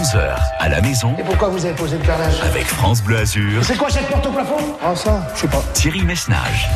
11h à la maison. Et pourquoi vous avez posé le carrelage Avec France Bleu Azur. C'est quoi cette porte au plafond? Ah ça, je sais pas. Thierry Messnage.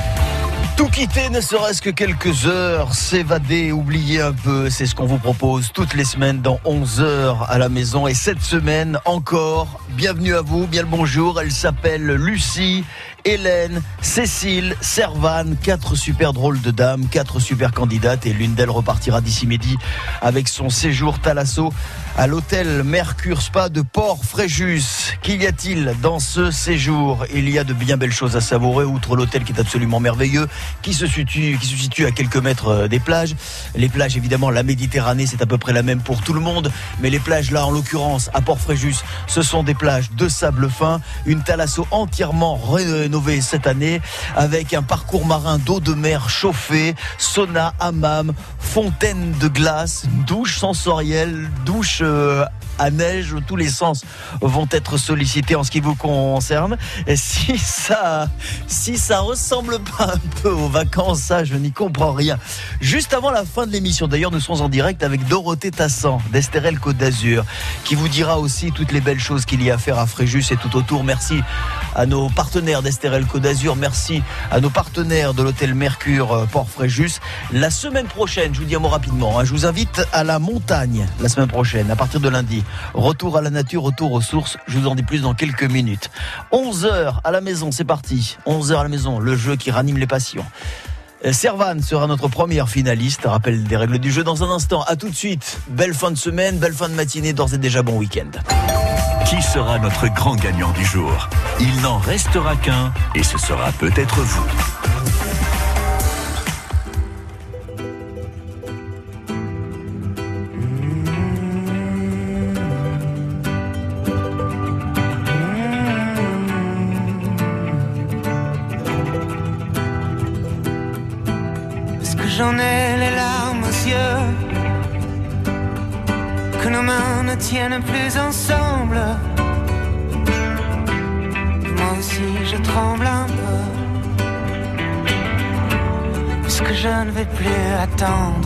Tout quitter, ne serait-ce que quelques heures, s'évader, oublier un peu, c'est ce qu'on vous propose toutes les semaines dans 11 heures à la maison. Et cette semaine encore, bienvenue à vous, bien le bonjour. Elle s'appelle Lucie, Hélène, Cécile, Servane, quatre super drôles de dames, quatre super candidates et l'une d'elles repartira d'ici midi avec son séjour Thalasso à l'hôtel Mercure Spa de Port-Fréjus. Qu'y a-t-il dans ce séjour? Il y a de bien belles choses à savourer, outre l'hôtel qui est absolument merveilleux, qui se situe, à quelques mètres euh, des plages. Les plages, évidemment, la Méditerranée, c'est à peu près la même pour tout le monde, mais les plages là, en l'occurrence, à Port-Fréjus, ce sont des plages de sable fin, une Thalasso entièrement rénovée cette année, avec un parcours marin d'eau de mer chauffée, sauna, hammam, fontaine de glace, douche sensorielle, douche euh, à neige, tous les sens vont être sollicités en ce qui vous concerne. Et si ça, si ça ressemble pas un peu aux vacances, ça, je n'y comprends rien. Juste avant la fin de l'émission, d'ailleurs, nous sommes en direct avec Dorothée Tassan d'Estérel Côte d'Azur, qui vous dira aussi toutes les belles choses qu'il y a à faire à Fréjus et tout autour. Merci à nos partenaires d'Estérel Côte d'Azur. Merci à nos partenaires de l'hôtel Mercure euh, Port Fréjus. La semaine prochaine, je vous dis un mot rapidement, hein, je vous invite à la montagne la semaine prochaine, à partir de lundi. Retour à la nature, retour aux sources. Je vous en dis plus dans quelques minutes. 11h à la maison, c'est parti. 11h à la maison, le jeu qui ranime les passions. Euh, Servan sera notre première finaliste. Rappel des règles du jeu dans un instant. À tout de suite. Belle fin de semaine, belle fin de matinée, d'ores et déjà bon week-end. Qui sera notre grand gagnant du jour? Il n'en restera qu'un et ce sera peut-être vous. Plus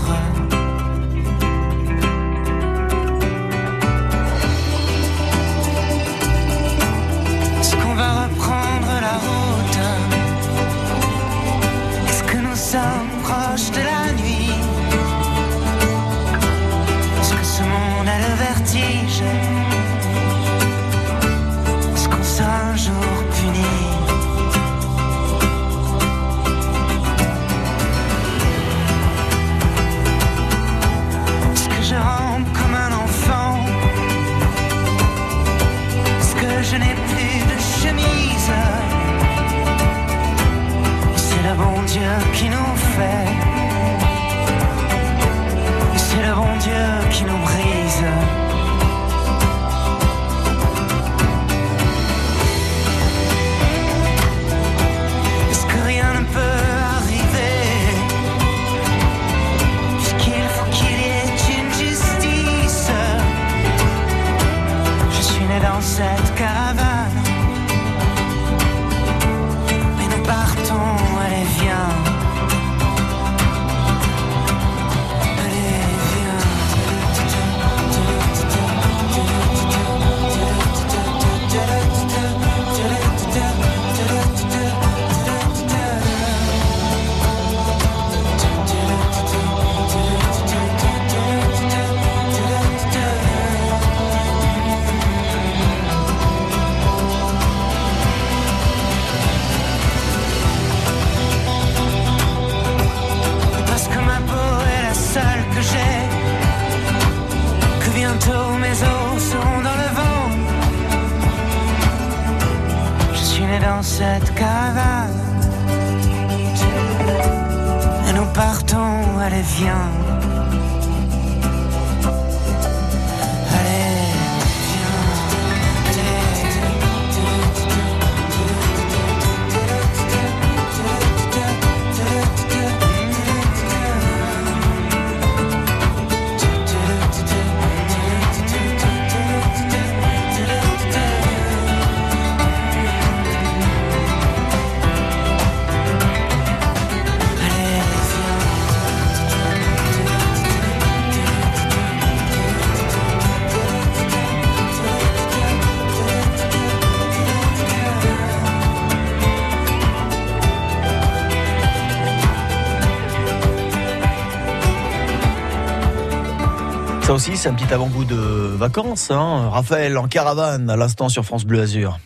aussi, c'est un petit avant-goût de vacances. Hein. Raphaël en caravane à l'instant sur France Bleu Azur.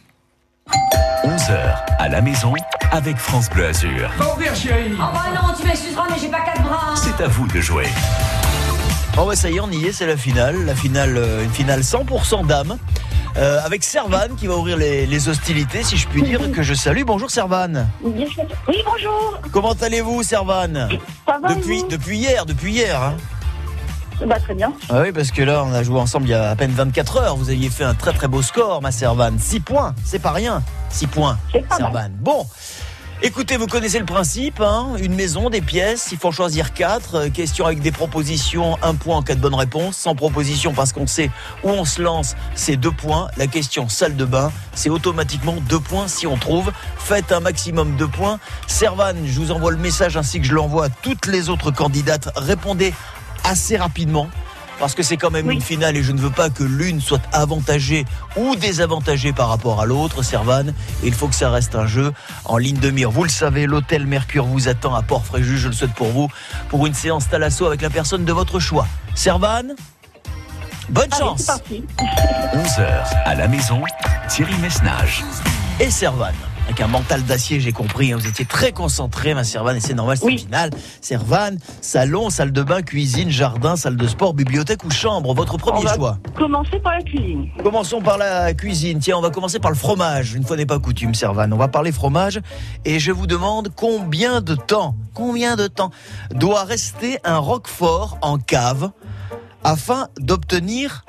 11h à la maison avec France Bleu Azur. Va ouvrir, chérie. Oh bah non, tu m'excuseras, mais j'ai pas quatre bras. hein. C'est à vous de jouer. Oh ouais, ça y est, on y est, c'est la finale. La finale, euh, une finale 100% dames. Euh, avec Servane qui va ouvrir les, les hostilités, si je puis dire, que je salue. Bonjour Servane. Oui, bonjour. Comment allez-vous Servane? Ça va depuis, vous? depuis hier, depuis hier. Hein Bah, Très bien. ah oui, parce que là, on a joué ensemble il y a à peine 24 heures. Vous aviez fait un très très beau score, ma Servane. 6 points, c'est pas rien. 6 points. Servane. Bon. Écoutez, vous connaissez le principe, hein une maison, des pièces, il faut en choisir quatre. Euh, question avec des propositions, un point en cas de bonne réponse. Sans proposition parce qu'on sait où on se lance, c'est deux points. La question salle de bain, c'est automatiquement deux points si on trouve. Faites un maximum de points. Servane, je vous envoie le message ainsi que je l'envoie à toutes les autres candidates. Répondez assez rapidement. Parce que c'est quand même Oui. une finale et je ne veux pas que l'une soit avantagée ou désavantagée par rapport à l'autre, Servane. Il faut que ça reste un jeu en ligne de mire. Vous le savez, l'hôtel Mercure vous attend à Port-Fréjus, je le souhaite pour vous, pour une séance Talasso avec la personne de votre choix. Servane, bonne Allez, chance c'est parti. 11h à la maison, Thierry Messnage. Et Servane. Avec un mental d'acier, j'ai compris. hein, Vous étiez très concentré, ma Servane, et c'est normal, c'est Oui. finale. Servane, salon, salle de bain, cuisine, jardin, salle de sport, bibliothèque ou chambre. Votre On premier va choix. commencer par la cuisine. Commençons par la cuisine. Tiens, on va commencer par le fromage. Une fois n'est pas coutume, Servane. On va parler fromage. Et je vous demande combien de temps, combien de temps doit rester un roquefort en cave afin d'obtenir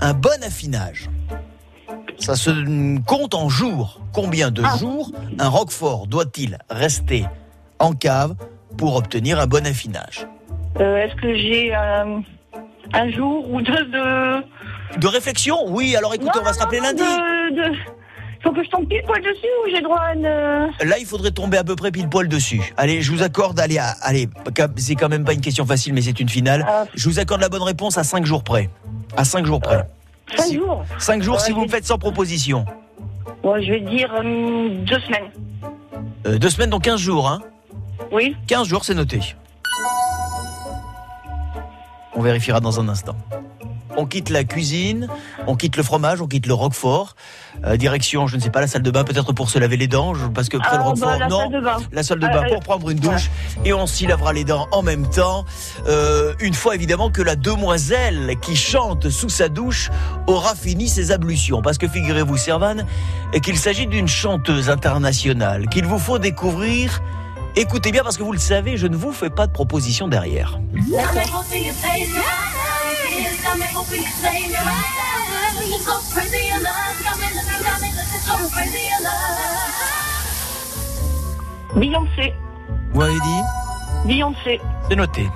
un bon affinage? Ça se compte en jours. Combien de Ah. jours un roquefort doit-il rester en cave pour obtenir un bon affinage Euh, Est-ce que j'ai euh, un jour ou deux de. De réflexion? Oui, alors écoutez, Non, on va se rappeler non, lundi. De, de- Faut que je tombe pile poil dessus ou j'ai droit à une. euh, Là, il faudrait tomber à peu près pile poil dessus. Allez, je vous accorde, allez, allez, c'est quand même pas une question facile, mais c'est une finale. Ah. Je vous accorde la bonne réponse à 5 jours près. À 5 jours près. Cinq Si- jours 5 jours si vous me faites sans proposition. Bon, je vais dire euh, deux semaines. Euh, deux semaines, donc 15 jours, hein. Oui 15 jours, c'est noté. On vérifiera dans un instant. On quitte la cuisine, on quitte le fromage, on quitte le roquefort. Euh, direction, je ne sais pas, la salle de bain, peut-être pour se laver les dents, parce que après le Ah, roquefort, bah, la non. salle de bain. la salle de Euh, bain euh, pour prendre une douche et on s'y lavera les dents en même temps. Euh, une fois évidemment que la demoiselle qui chante sous sa douche aura fini ses ablutions. Parce que figurez-vous, Servane, qu'il s'agit d'une chanteuse internationale qu'il vous faut découvrir. Écoutez bien parce que vous le savez, je ne vous fais pas de proposition derrière. Beyoncé. Vous dit Beyoncé. C'est noté.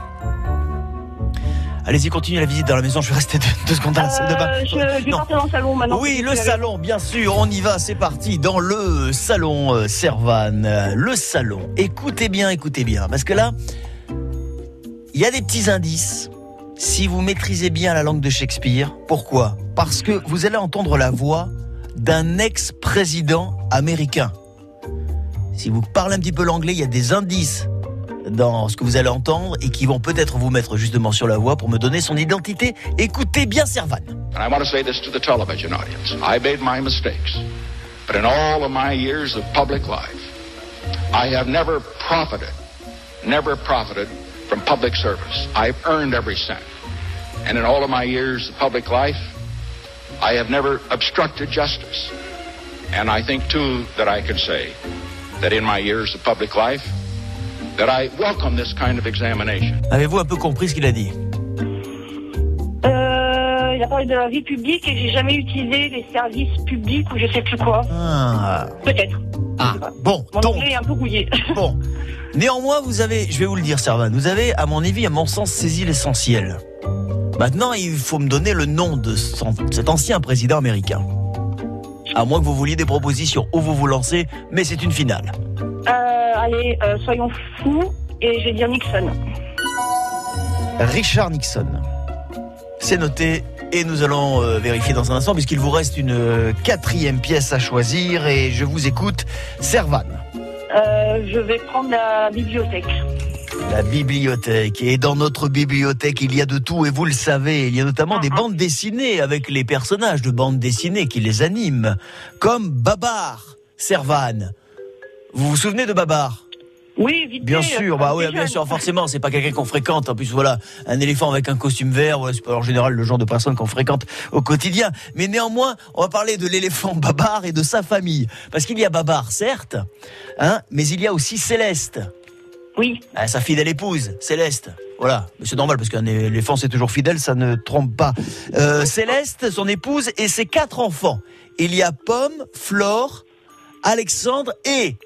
Allez-y, continuez la visite dans la maison. Je vais rester deux, deux secondes dans la salle de bain. Euh, je je partir dans le salon maintenant. Oui, le salon, bien sûr, on y va, c'est parti, dans le salon euh, Servan, euh, le salon. Écoutez bien, écoutez bien, parce que là, il y a des petits indices, si vous maîtrisez bien la langue de Shakespeare. Pourquoi? Parce que vous allez entendre la voix d'un ex-président américain. Si vous parlez un petit peu l'anglais, il y a des indices dans ce que vous allez entendre et qui vont peut-être vous mettre justement sur la voie pour me donner son identité. Écoutez bien Servan. And I want to say this to the television audience. I made my mistakes. But in all of my years of public life, I have never profited, never profited from public service. I've earned every cent. And in all of my years of public life, I have never obstructed justice. And I think, too, that I can say that in my years of public life, that I welcome this kind of examination. Avez-vous un peu compris ce qu'il a dit? Euh, il a parlé de la vie publique et j'ai jamais utilisé les services publics ou je sais plus quoi. Ah, Peut-être. ah, bon, Mon donc, anglais est un peu rouillé. bon. Néanmoins, vous avez, je vais vous le dire, Servan, vous avez, à mon avis, à mon sens, saisi l'essentiel. Maintenant, il faut me donner le nom de son- cet ancien président américain. À moins que vous vouliez des propositions, ou vous vous lancez, mais c'est une finale. Euh, allez, euh, soyons fous et je vais dire Nixon. Richard Nixon. C'est noté et nous allons euh, vérifier dans un instant puisqu'il vous reste une quatrième pièce à choisir et je vous écoute. Servan. Euh, je vais prendre la bibliothèque. La bibliothèque. Et dans notre bibliothèque, il y a de tout, et vous le savez, il y a notamment des bandes dessinées avec les personnages de bandes dessinées qui les animent, comme Babar, Servan. Vous vous souvenez de Babar? Oui, vite Bien fait, sûr, euh, bah oui, bien sûr, forcément, c'est pas quelqu'un qu'on fréquente. En plus, voilà, un éléphant avec un costume vert, voilà, c'est pas en général le genre de personne qu'on fréquente au quotidien. Mais néanmoins, on va parler de l'éléphant Babar et de sa famille. Parce qu'il y a Babar, certes, hein, mais il y a aussi Céleste. Oui, Ah, sa fidèle épouse, Céleste. Voilà, Mais c'est normal parce qu'un éléphant c'est toujours fidèle, ça ne trompe pas. Euh, Céleste, son épouse et ses quatre enfants. Il y a Pomme, Flore, Alexandre et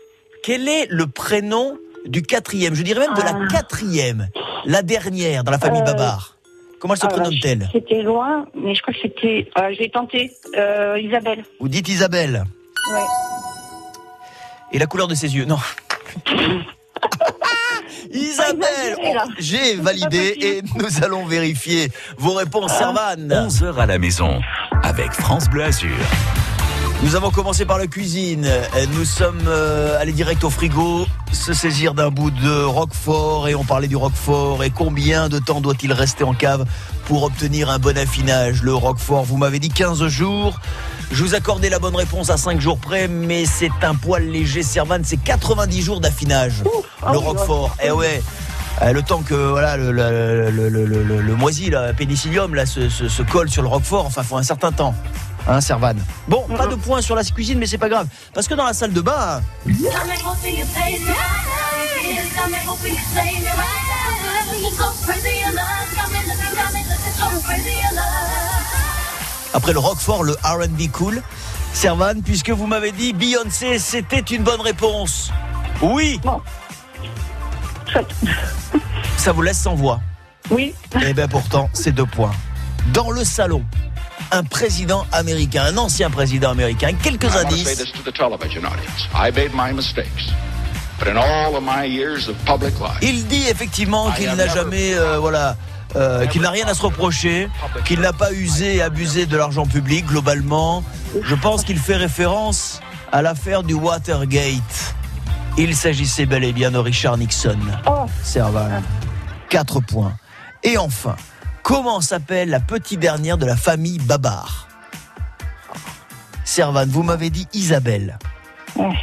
quel est le prénom du quatrième Je dirais même de la Ah. quatrième, la dernière dans la famille Euh, Babar. Comment elle se Ah, prénomme-t-elle? C'était loin, mais je crois que c'était. euh, je vais tenter. Euh, Isabelle. Vous dites Isabelle. Ouais. Et la couleur de ses yeux Non. Isabelle, là. oh, j'ai validé et nous allons vérifier vos réponses, Servan. 11h à la maison avec France Bleu Azur. Nous avons commencé par la cuisine. Nous sommes euh, allés direct au frigo, se saisir d'un bout de Roquefort et on parlait du Roquefort et combien de temps doit-il rester en cave pour obtenir un bon affinage Le Roquefort, vous m'avez dit 15 jours. Je vous accordais la bonne réponse à 5 jours près, mais c'est un poil léger. Servan, c'est 90 jours d'affinage. Ah Le oui, Roquefort, eh ouais. Euh, Le temps que voilà le, le, le, le, moisi, pénicillium, là, se, se, se colle sur le Roquefort, enfin, faut un certain temps. Hein, Servan. Bon, pas de points sur la cuisine, mais c'est pas grave. Parce que dans la salle de bain, après le Roquefort, le RB cool, Servan, puisque vous m'avez dit Beyoncé, c'était une bonne réponse. Oui, ça vous laisse sans voix. Oui. Eh bien pourtant, c'est deux points. Dans le salon, un président américain, un ancien président américain, quelques indices. Il dit effectivement qu'il n'a jamais, euh, voilà, euh, qu'il n'a rien à se reprocher, qu'il n'a pas usé et abusé de l'argent public globalement. Je pense qu'il fait référence à l'affaire du Watergate. Il s'agissait bel et bien de Richard Nixon. Oh, Serval. 4 points. Et enfin, comment s'appelle la petite dernière de la famille Babar Servan, vous m'avez dit Isabelle. Ouais.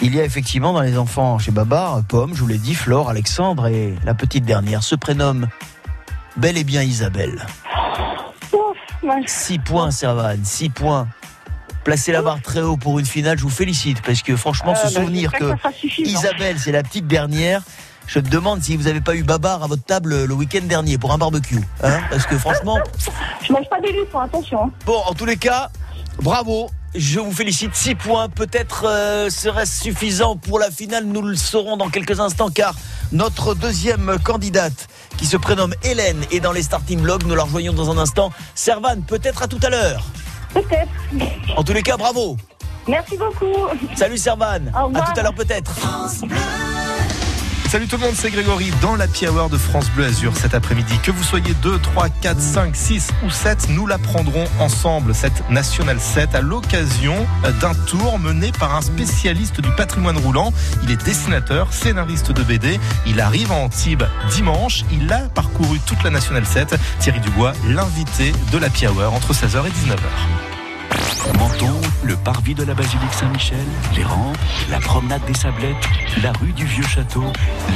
Il y a effectivement dans les enfants chez Babar, Pomme, je vous l'ai dit, Flore, Alexandre et la petite dernière se prénomme bel et bien Isabelle. 6 points, Servan, 6 points. Placez la barre très haut pour une finale, je vous félicite parce que franchement, Euh, se bah, souvenir que. Isabelle, c'est la petite dernière. Je me demande si vous n'avez pas eu Babar à votre table le week-end dernier pour un barbecue. Hein Parce que franchement, Je mange pas des attention. hein. bon, en tous les cas, bravo. Je vous félicite. 6 points. Peut-être euh, serait-ce suffisant pour la finale. Nous le saurons dans quelques instants car notre deuxième candidate qui se prénomme Hélène est dans les starting blocks. Nous la rejoignons dans un instant. Servan, peut-être à tout à l'heure. Peut-être. En tous les cas, bravo. Merci beaucoup. Salut Servan. Au À tout à l'heure peut-être. Salut tout le monde, c'est Grégory dans la Hour de France Bleu Azur cet après-midi. Que vous soyez 2, 3, 4, 5, 6 ou 7, nous la prendrons ensemble, cette National 7, à l'occasion d'un tour mené par un spécialiste du patrimoine roulant. Il est dessinateur, scénariste de BD. Il arrive à Antibes dimanche. Il a parcouru toute la National 7. Thierry Dubois, l'invité de la Hour entre 16h et 19h. Menton, le parvis de la basilique Saint-Michel, les rampes, la promenade des Sablettes, la rue du Vieux Château,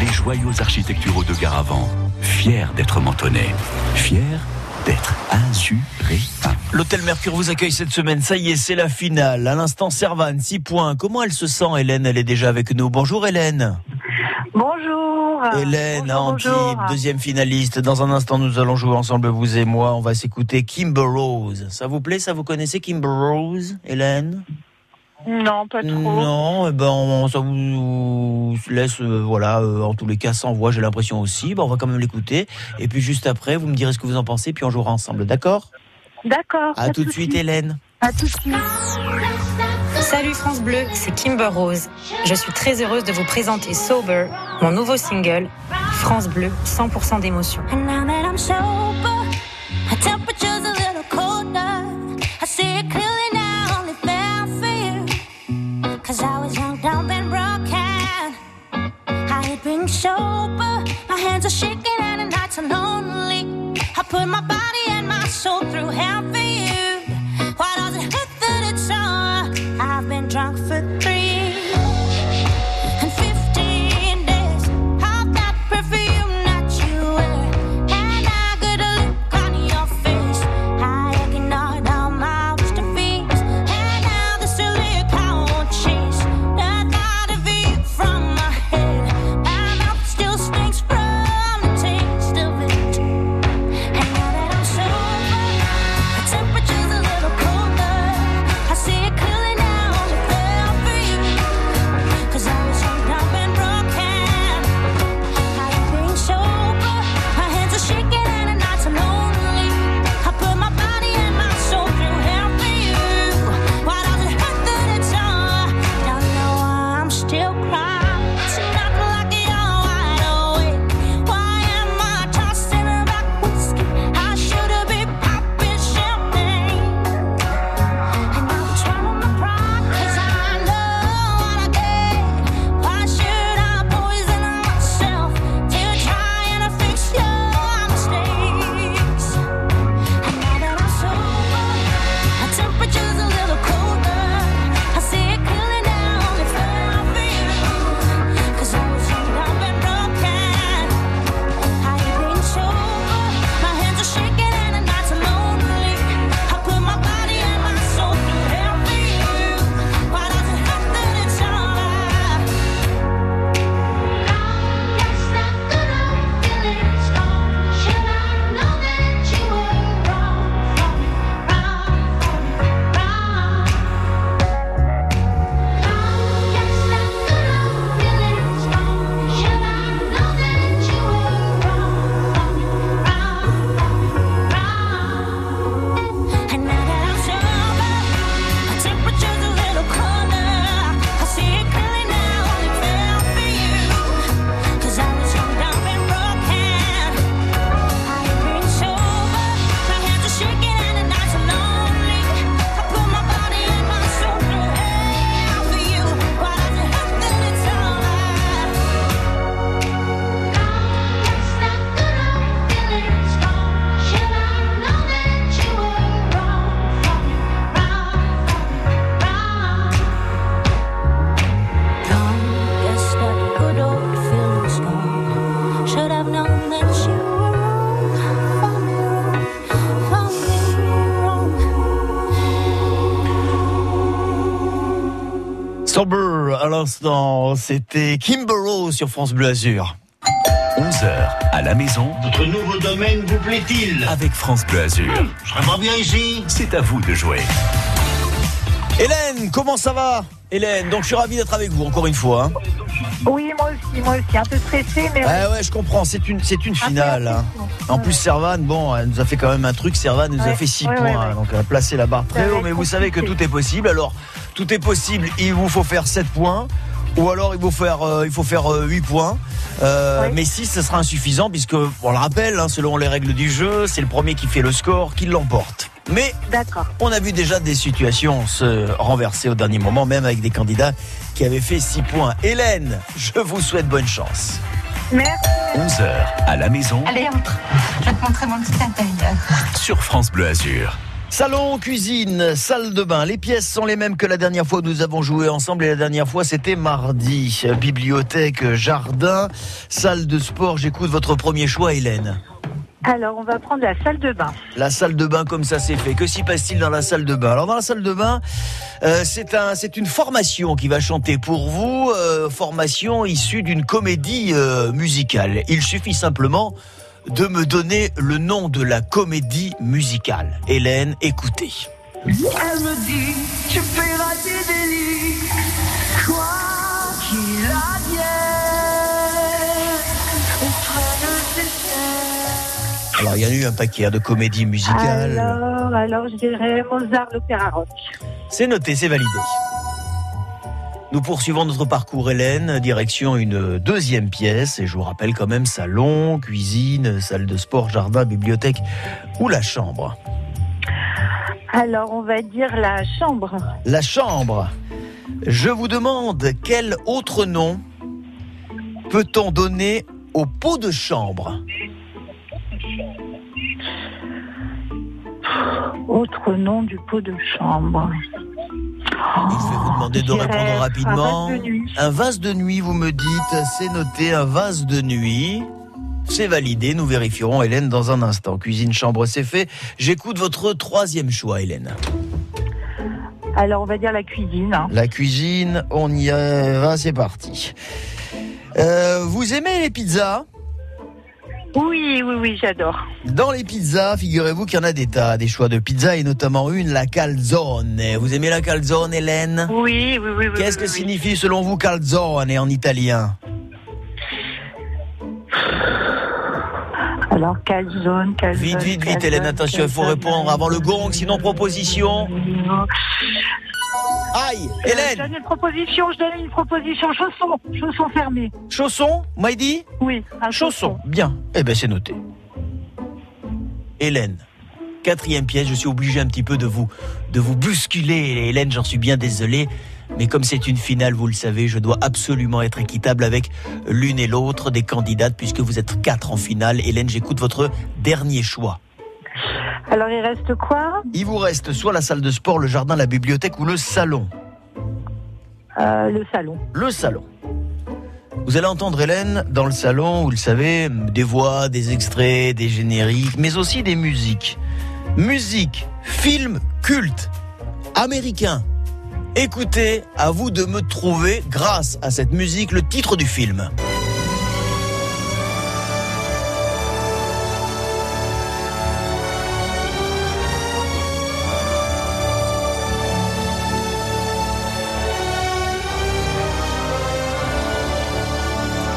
les joyaux architecturaux de Garavant. Fier d'être mentonné. Fier d'être azuréen. L'hôtel Mercure vous accueille cette semaine. Ça y est, c'est la finale. À l'instant, Servan, 6 points. Comment elle se sent, Hélène? Elle est déjà avec nous. Bonjour, Hélène. Bonjour. Hélène, Bonjour, Antibes, bonjour. deuxième finaliste. Dans un instant, nous allons jouer ensemble, vous et moi. On va s'écouter Kimber Rose. Ça vous plaît Ça? Vous connaissez Kimber Rose, Hélène? Non, pas trop. Non, eh ben, on, ça vous laisse, euh, voilà, euh, en tous les cas, sans voix, j'ai l'impression aussi. Ben, on va quand même l'écouter. Et puis, juste après, vous me direz ce que vous en pensez, puis on jouera ensemble, d'accord? D'accord. À tout de suite. Hélène. À tout de suite. Salut France Bleu, c'est Kimber Rose. Je suis très heureuse de vous présenter Sober, mon nouveau single, France Bleu, 100% d'émotion. L'instant, c'était Kimborough sur France Bleu Azur. 11h à la maison Votre nouveau domaine vous plaît-il? Avec France Bleu Azur. Je serais pas bien ici C'est à vous de jouer. Hélène, comment ça va? Hélène, donc je suis ravi d'être avec vous encore une fois. hein. Oui, moi aussi, moi aussi. Un peu stressée, mais. Ouais, ouais, je comprends, c'est une, c'est une finale. hein. En plus, Servane, bon, elle nous a fait quand même un truc. Servane nous a fait 6 ouais, points, ouais, ouais. hein, donc elle a placé la barre très haut. Mais vous savez que tout est possible. Alors, tout est possible, il vous faut faire 7 points. Ou alors il faut faire, euh, il faut faire euh, 8 points. Euh. Mais 6, ce sera insuffisant puisque, on le rappelle, hein, selon les règles du jeu, c'est le premier qui fait le score qui l'emporte. Mais D'accord. on a vu déjà des situations se renverser au dernier moment, même avec des candidats qui avaient fait 6 points. Hélène, je vous souhaite bonne chance. Merci. 11h à la maison Allez, entre. Je vais te montrer mon petit intérieur. sur France Bleu Azur. Salon, cuisine, salle de bain. Les pièces sont les mêmes que la dernière fois où nous avons joué ensemble et la dernière fois c'était mardi. Bibliothèque, jardin, salle de sport. J'écoute votre premier choix, Hélène. Alors, on va prendre la salle de bain. La salle de bain comme ça c'est fait. Que s'y passe-t-il dans la salle de bain? Alors dans la salle de bain, euh, c'est un, c'est une formation qui va chanter pour vous, euh, formation issue d'une comédie euh, musicale. Il suffit simplement de me donner le nom de la comédie musicale. Hélène, écoutez. Elle me dit, tu fais des lits, quoi qu'il advienne. Alors, il y en a eu un paquet hein, de comédies musicales. Alors, alors, je dirais Mozart, l'opéra rock. C'est noté, c'est validé. Nous poursuivons notre parcours, Hélène, direction une deuxième pièce. Et je vous rappelle quand même salon, cuisine, salle de sport, jardin, bibliothèque ou la chambre. Alors, on va dire la chambre. La chambre. Je vous demande quel autre nom peut-on donner au pot de chambre? Autre nom du pot de chambre. Je vais vous demander de répondre rapidement. Un vase de nuit. Un vase de nuit, vous me dites, c'est noté, un vase de nuit. C'est validé, nous vérifierons Hélène dans un instant. Cuisine, chambre, c'est fait. J'écoute votre troisième choix, Hélène. Alors, on va dire la cuisine. hein. La cuisine, on y va, c'est parti. Euh, vous aimez les pizzas? Oui, oui, oui, j'adore. Dans les pizzas, figurez-vous qu'il y en a des tas, des choix de pizzas et notamment une, la calzone. Vous aimez la calzone, Hélène? Oui, oui, oui. oui, Qu'est-ce que oui, signifie selon vous calzone en italien? Alors, calzone, calzone. Vite, vite, vite, calzone, Hélène, attention, il faut répondre avant le gong, sinon proposition. Aïe, Je Hélène, donne une proposition, je donne une proposition. Chausson, chausson fermé. chausson, m'a dit Oui, un Chausson, bien. Eh ben c'est noté. Hélène, quatrième pièce, je suis obligé un petit peu de vous, de vous bousculer. Hélène, j'en suis bien désolé. Mais comme c'est une finale, vous le savez, je dois absolument être équitable avec l'une et l'autre des candidates puisque vous êtes quatre en finale. Hélène, j'écoute votre dernier choix. Alors, il reste quoi? Il vous reste soit la salle de sport, le jardin, la bibliothèque ou le salon. Euh, Le salon. Le salon. Vous allez entendre Hélène dans le salon, vous le savez, des voix, des extraits, des génériques, mais aussi des musiques. Musique, film culte, américain. Écoutez, à vous de me trouver, grâce à cette musique, le titre du film.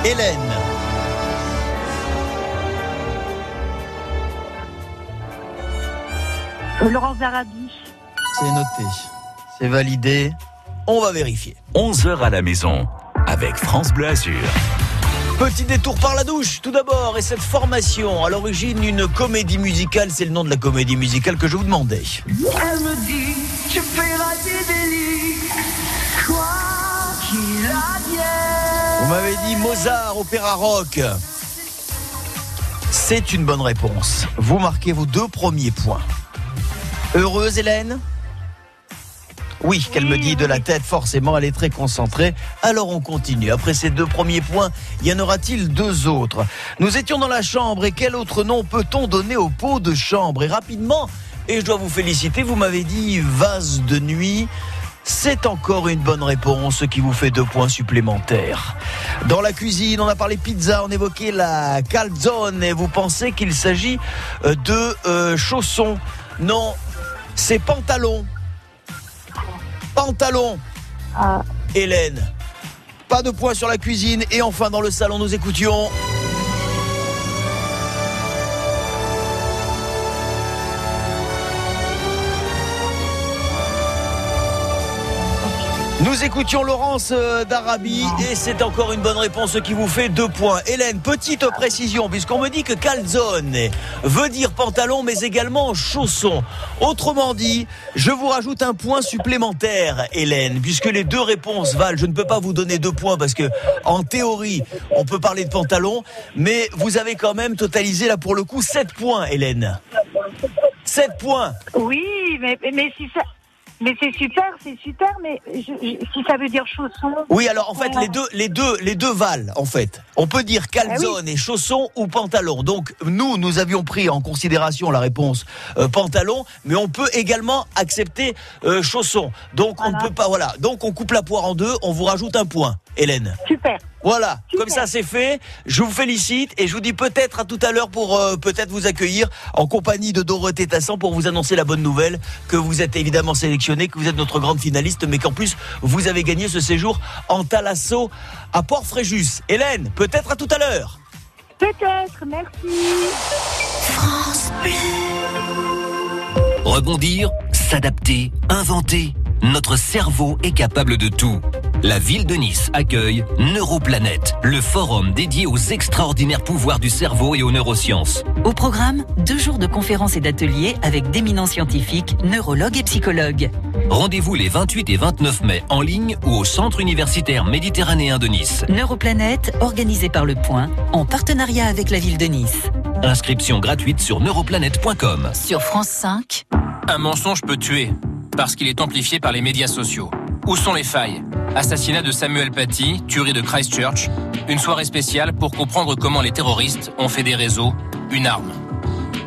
Hélène. Laurence d'Arabie. C'est noté. C'est validé. On va vérifier. 11h à la maison avec France Bleu Azur. Petit détour par la douche, tout d'abord. Et cette formation, à l'origine d'une comédie musicale, c'est le nom de la comédie musicale que je vous demandais. Elle me dit, tu fais rater Vous m'avez dit Mozart, opéra rock. C'est une bonne réponse. Vous marquez vos deux premiers points. Heureuse, Hélène? Oui, qu'elle me dit de la tête, forcément, elle est très concentrée. Alors on continue. Après ces deux premiers points, y en aura-t-il deux autres? Nous étions dans la chambre et quel autre nom peut-on donner au pot de chambre? Et rapidement, et je dois vous féliciter, vous m'avez dit vase de nuit, C'est encore une bonne réponse qui vous fait deux points supplémentaires. Dans la cuisine, on a parlé pizza, on évoquait la calzone et vous pensez qu'il s'agit euh, de euh, chaussons. Non, c'est pantalon. Pantalon. Ah. Hélène. Pas de points sur la cuisine. Et enfin, dans le salon, nous écoutions. Nous écoutions Laurence euh, d'Arabie et c'est encore une bonne réponse qui vous fait deux points. Hélène, petite précision, puisqu'on me dit que calzone veut dire pantalon, mais également chausson. Autrement dit, je vous rajoute un point supplémentaire, Hélène, puisque les deux réponses valent. Je ne peux pas vous donner deux points parce que, en théorie, on peut parler de pantalon, mais vous avez quand même totalisé là pour le coup sept points, Hélène. 7 points. Oui, mais, mais si ça. Mais c'est super, c'est super, mais je- je- si ça veut dire chausson. Oui, alors en fait, les deux, les deux, les deux valent, en fait. On peut dire Ah calzone et chausson ou pantalon. Donc, nous, nous avions pris en considération la réponse euh, pantalon, mais on peut également accepter euh, chausson. Donc, on ne peut pas, voilà. Donc, on coupe la poire en deux, on vous rajoute un point, Hélène. Super. Voilà, comme ça c'est fait. Je vous félicite et je vous dis peut-être à tout à l'heure pour euh, peut-être vous accueillir en compagnie de Dorothée Tassan pour vous annoncer la bonne nouvelle que vous êtes évidemment sélectionné, que vous êtes notre grande finaliste, mais qu'en plus vous avez gagné ce séjour en Thalasso à Port-Fréjus. Hélène, peut-être à tout à l'heure. Peut-être, merci. France Rebondir, s'adapter, inventer. Notre cerveau est capable de tout. La ville de Nice accueille Neuroplanète, le forum dédié aux extraordinaires pouvoirs du cerveau et aux neurosciences. Au programme, deux jours de conférences et d'ateliers avec d'éminents scientifiques, neurologues et psychologues. Rendez-vous les 28 et 29 mai en ligne ou au Centre universitaire méditerranéen de Nice. Neuroplanète, organisé par Le Point, en partenariat avec la ville de Nice. Inscription gratuite sur neuroplanète.com. Sur France 5. Un mensonge peut tuer, parce qu'il est amplifié par les médias sociaux. Où sont les failles? Assassinat de Samuel Paty, tuerie de Christchurch, une soirée spéciale pour comprendre comment les terroristes ont fait des réseaux une arme.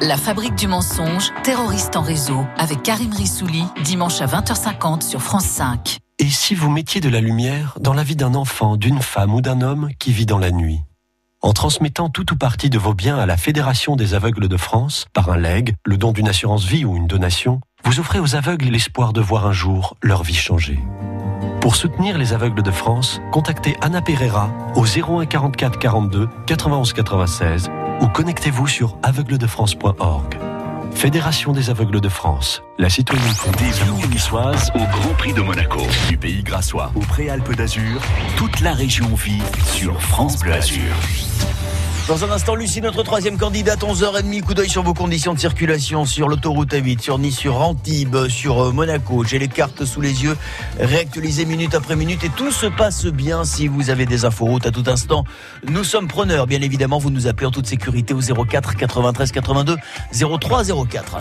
La fabrique du mensonge, terroriste en réseau, avec Karim Rissouli, dimanche à 20h50 sur France 5. Et si vous mettiez de la lumière dans la vie d'un enfant, d'une femme ou d'un homme qui vit dans la nuit? En transmettant tout ou partie de vos biens à la Fédération des aveugles de France, par un legs, le don d'une assurance vie ou une donation, vous offrez aux aveugles l'espoir de voir un jour leur vie changer. Pour soutenir les aveugles de France, contactez Anna Pereira au 01 44 42 91 96 ou connectez-vous sur aveugledefrance.org. Fédération des aveugles de France, la citoyenneté. Des vignes niçoises au Grand Prix de Monaco, du pays grassois au Préalpes d'Azur, toute la région vit sur France Bleu Azur. Dans un instant, Lucie, notre troisième candidate, 11h30, coup d'œil sur vos conditions de circulation sur l'autoroute A8, sur Nice, sur Antibes, sur euh, Monaco. J'ai les cartes sous les yeux, réactualisées minute après minute et tout se passe bien si vous avez des infos routes à tout instant. Nous sommes preneurs, bien évidemment, vous nous appelez en toute sécurité au 04 93 82 03 04.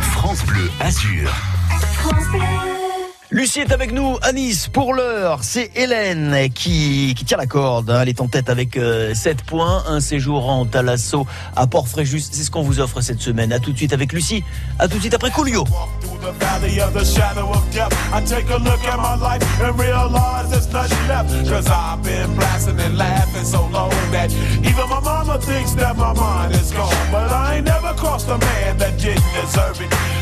France Bleu Azur. Lucie est avec nous à Nice pour l'heure. C'est Hélène qui, qui tient la corde. hein. Elle est en tête avec euh, 7 points. Un séjour en Thalasso à Port-Fréjus. C'est ce qu'on vous offre cette semaine. À tout de suite avec Lucie. À tout de suite après Coolio.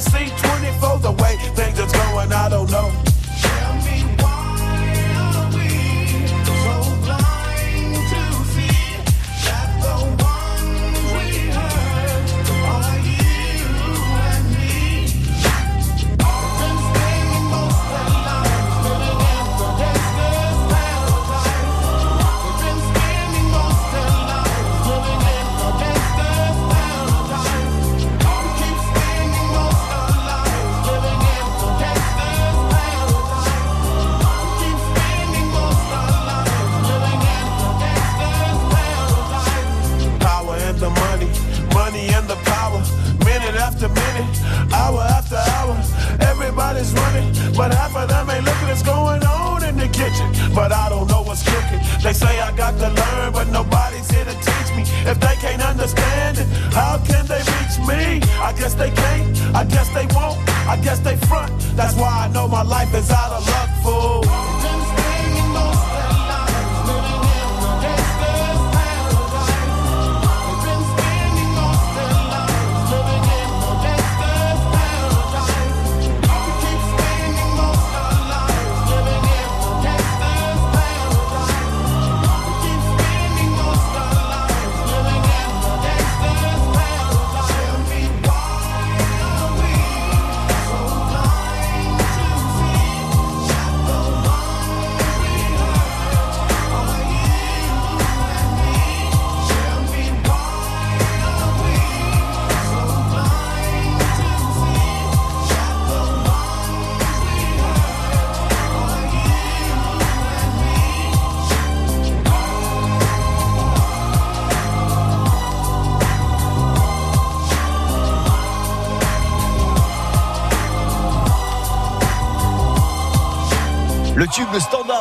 St.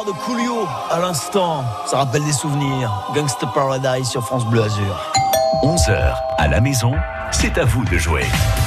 de Coolio à l'instant, ça rappelle des souvenirs. Gangsta Paradise sur France Bleu Azur. 11h à la maison, c'est à vous de jouer.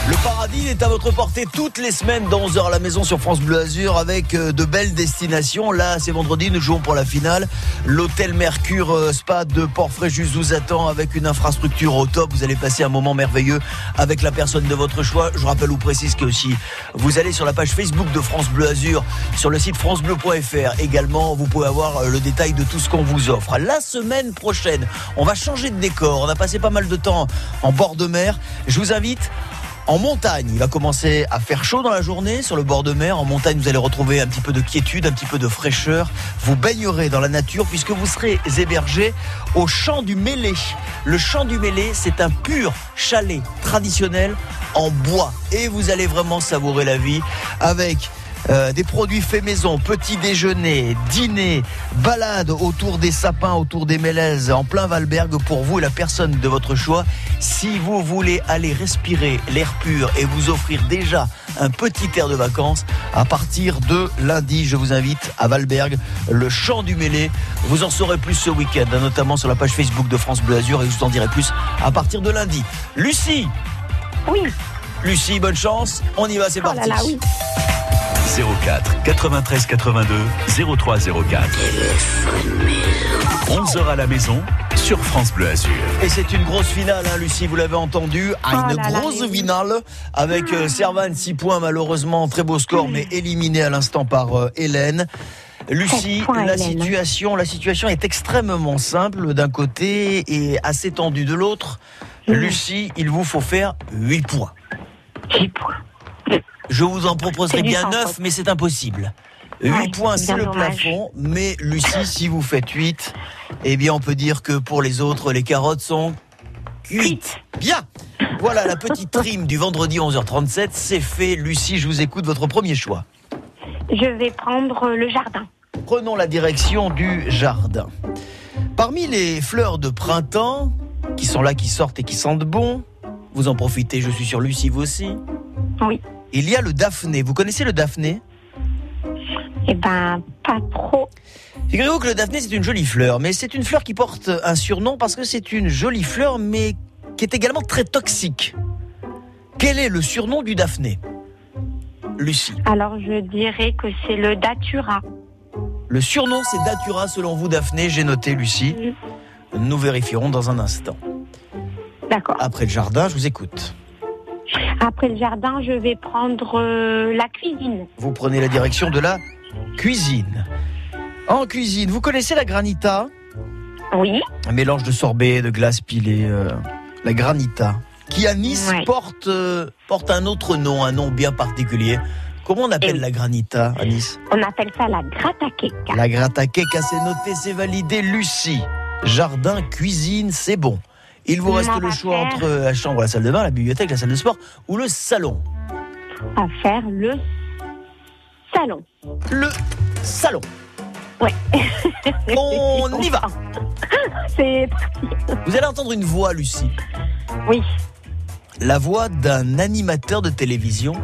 Le paradis est à votre portée toutes les semaines dans 11h à la maison sur France Bleu Azur avec euh, de belles destinations. Là, c'est vendredi, nous jouons pour la finale. L'hôtel Mercure euh, Spa de Port-Fréjus vous attend avec une infrastructure au top. Vous allez passer un moment merveilleux avec la personne de votre choix. Je rappelle ou précise que aussi vous allez sur la page Facebook de France Bleu Azur, sur le site francebleu.fr. Également, vous pouvez avoir euh, le détail de tout ce qu'on vous offre. La semaine prochaine, on va changer de décor. On a passé pas mal de temps en bord de mer. Je vous invite en montagne, il va commencer à faire chaud dans la journée sur le bord de mer. En montagne, vous allez retrouver un petit peu de quiétude, un petit peu de fraîcheur. Vous baignerez dans la nature puisque vous serez hébergé au champ du Mêlé. Le champ du Mêlé, c'est un pur chalet traditionnel en bois. Et vous allez vraiment savourer la vie avec euh, des produits faits maison, petit déjeuner, dîner, balade autour des sapins, autour des mélèzes, en plein Valberg pour vous et la personne de votre choix. Si vous voulez aller respirer l'air pur et vous offrir déjà un petit air de vacances, à partir de lundi, je vous invite à Valberg, le champ du mêlé. Vous en saurez plus ce week-end, notamment sur la page Facebook de France Bleu Azur et je vous en dirai plus à partir de lundi. Lucie Oui. Lucie, bonne chance. On y va, c'est Oh là parti. là, oui. 04 93 82 03 04. 11h à la maison sur France Bleu Azur. Et c'est une grosse finale, hein, Lucie, vous l'avez entendu. Ah, Oh une là, grosse finale avec euh, Servan 6 points, malheureusement, très beau score, mais éliminé à l'instant par euh, Hélène. Lucie, la situation, la situation est extrêmement simple d'un côté et assez tendue de l'autre. Lucie, il vous faut faire 8 points. 8 points. Je vous en proposerai bien sang, 9, quoi. mais c'est impossible. 8 Ouais, points, c'est le dommage. plafond. Mais Lucie, si vous faites 8, eh bien, on peut dire que pour les autres, les carottes sont cuites. Bien. Voilà, la petite rime du vendredi 11h37, c'est fait. Lucie, je vous écoute, votre premier choix. Je vais prendre le jardin. Prenons la direction du jardin. Parmi les fleurs de printemps, qui sont là, qui sortent et qui sentent bon, vous en profitez, je suis sûr, Lucie, vous aussi. Oui. Il y a le daphné. Vous connaissez le daphné? Eh ben, pas trop. Figurez-vous que le daphné, c'est une jolie fleur, mais c'est une fleur qui porte un surnom parce que c'est une jolie fleur, mais qui est également très toxique. Quel est le surnom du daphné? Lucie. Alors, je dirais que c'est le Datura. Le surnom, c'est Datura, selon vous, Daphné. J'ai noté, Lucie. Nous vérifierons dans un instant. D'accord. Après le jardin, je vous écoute. Après le jardin, je vais prendre euh, la cuisine. Vous prenez la direction de la cuisine. En cuisine, vous connaissez la granita? Oui. Un mélange de sorbet, de glace pilée. euh, la granita. Qui à Nice Ouais. porte, euh, porte un autre nom, un nom bien particulier. Comment on appelle Eh oui. la granita à Nice? On appelle ça la grattaqueca. La gratta cake, c'est noté, c'est validé. Lucie, jardin, cuisine, c'est bon. Il vous reste le choix faire- entre la chambre, la salle de bain, la bibliothèque, la salle de sport ou le salon. À faire le salon. Le salon. Ouais. On y va. C'est Vous allez entendre une voix, Lucie. Oui. La voix d'un animateur de télévision,